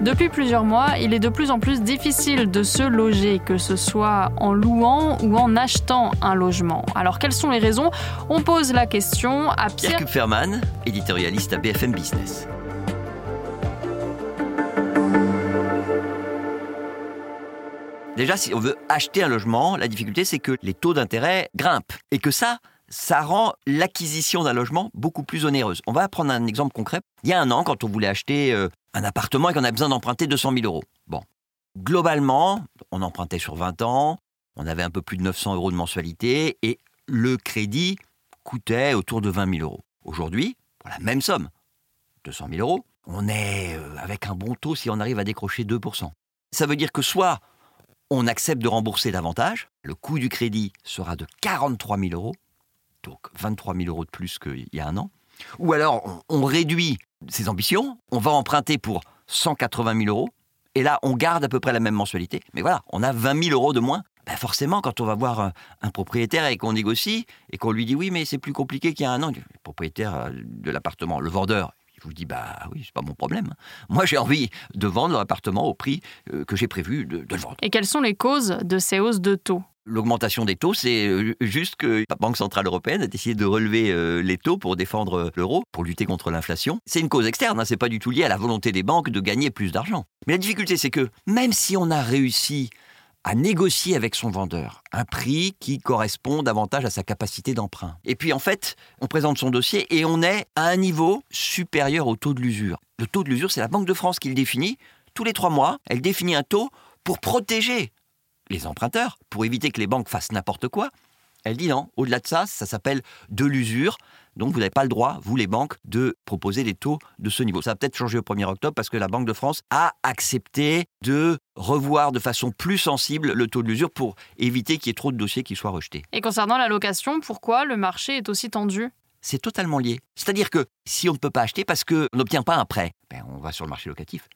Depuis plusieurs mois, il est de plus en plus difficile de se loger, que ce soit en louant ou en achetant un logement. Alors quelles sont les raisons? On pose la question à Pierre, Pierre Kupferman, éditorialiste à BFM Business. Déjà, si on veut acheter un logement, la difficulté, c'est que les taux d'intérêt grimpent. Et que ça, ça rend l'acquisition d'un logement beaucoup plus onéreuse. On va prendre un exemple concret. Il y a un an, quand on voulait acheter euh, un appartement et qu'on a besoin d'emprunter 200 000 euros. Bon. Globalement, on empruntait sur 20 ans, on avait un peu plus de 900 euros de mensualité et le crédit coûtait autour de 20 000 euros. Aujourd'hui, pour la même somme, 200 000 euros, on est euh, avec un bon taux si on arrive à décrocher 2%. Ça veut dire que soit on accepte de rembourser davantage, le coût du crédit sera de 43 000 euros, donc 23 000 euros de plus qu'il y a un an, ou alors on, réduit ses ambitions, on va emprunter pour 180 000 euros, et là on garde à peu près la même mensualité, mais voilà, on a 20 000 euros de moins. Ben forcément, quand on va voir un, propriétaire et qu'on négocie, et qu'on lui dit oui, mais c'est plus compliqué qu'il y a un an, le propriétaire euh, de l'appartement, le vendeur, il vous dit bah oui, c'est pas mon problème. Moi, j'ai envie de vendre l'appartement au prix euh, que j'ai prévu de, le vendre. Et quelles sont les causes de ces hausses de taux? L'augmentation des taux, c'est euh, juste que la Banque Centrale Européenne a décidé de relever euh, les taux pour défendre l'euro, pour lutter contre l'inflation. C'est une cause externe, hein, c'est pas du tout lié à la volonté des banques de gagner plus d'argent. Mais la difficulté, c'est que même si on a réussi à négocier avec son vendeur un prix qui correspond davantage à sa capacité d'emprunt. Et puis en fait, on présente son dossier et on est à un niveau supérieur au taux de l'usure. Le taux de l'usure, c'est la Banque de France qui le définit. Tous les trois mois, elle définit un taux pour protéger les emprunteurs, pour éviter que les banques fassent n'importe quoi. Elle dit non, au-delà de ça, ça s'appelle de l'usure. Donc vous n'avez pas le droit, vous les banques, de proposer des taux de ce niveau. Ça va peut-être changer au 1er octobre parce que la Banque de France a accepté de revoir de façon plus sensible le taux de l'usure pour éviter qu'il y ait trop de dossiers qui soient rejetés. Et concernant la location, pourquoi le marché est aussi tendu? C'est totalement lié. C'est-à-dire que si on ne peut pas acheter parce qu'on n'obtient pas un prêt, ben on va sur le marché locatif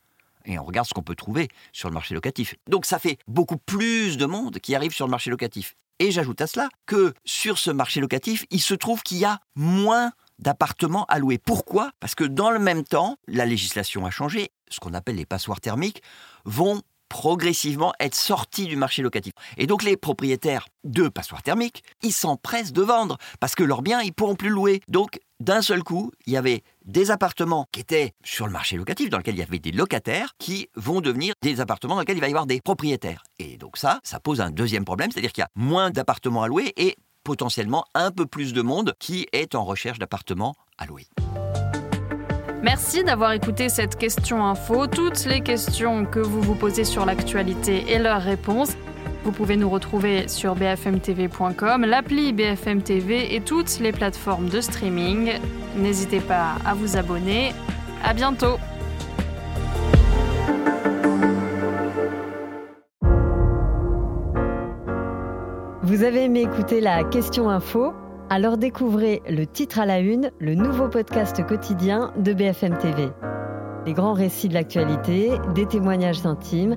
et on regarde ce qu'on peut trouver sur le marché locatif. Donc ça fait beaucoup plus de monde qui arrive sur le marché locatif. Et j'ajoute à cela que sur ce marché locatif, il se trouve qu'il y a moins d'appartements à louer. Pourquoi? Parce que dans le même temps, la législation a changé. Ce qu'on appelle les passoires thermiques vont progressivement être sortis du marché locatif. Et donc les propriétaires de passoires thermiques, ils s'empressent de vendre parce que leurs biens, ils pourront plus louer. Donc d'un seul coup, il y avait des appartements qui étaient sur le marché locatif, dans lequel il y avait des locataires, qui vont devenir des appartements dans lesquels il va y avoir des propriétaires. Et donc ça, ça pose un deuxième problème, c'est-à-dire qu'il y a moins d'appartements à louer et potentiellement un peu plus de monde qui est en recherche d'appartements à louer. Merci d'avoir écouté cette question info. Toutes les questions que vous vous posez sur l'actualité et leurs réponses, vous pouvez nous retrouver sur bfmtv.com, l'appli BFM TV et toutes les plateformes de streaming. N'hésitez pas à vous abonner. À bientôt. Vous avez aimé écouter la question info? Alors découvrez le titre à la une, le nouveau podcast quotidien de BFM TV. Les grands récits de l'actualité, des témoignages intimes,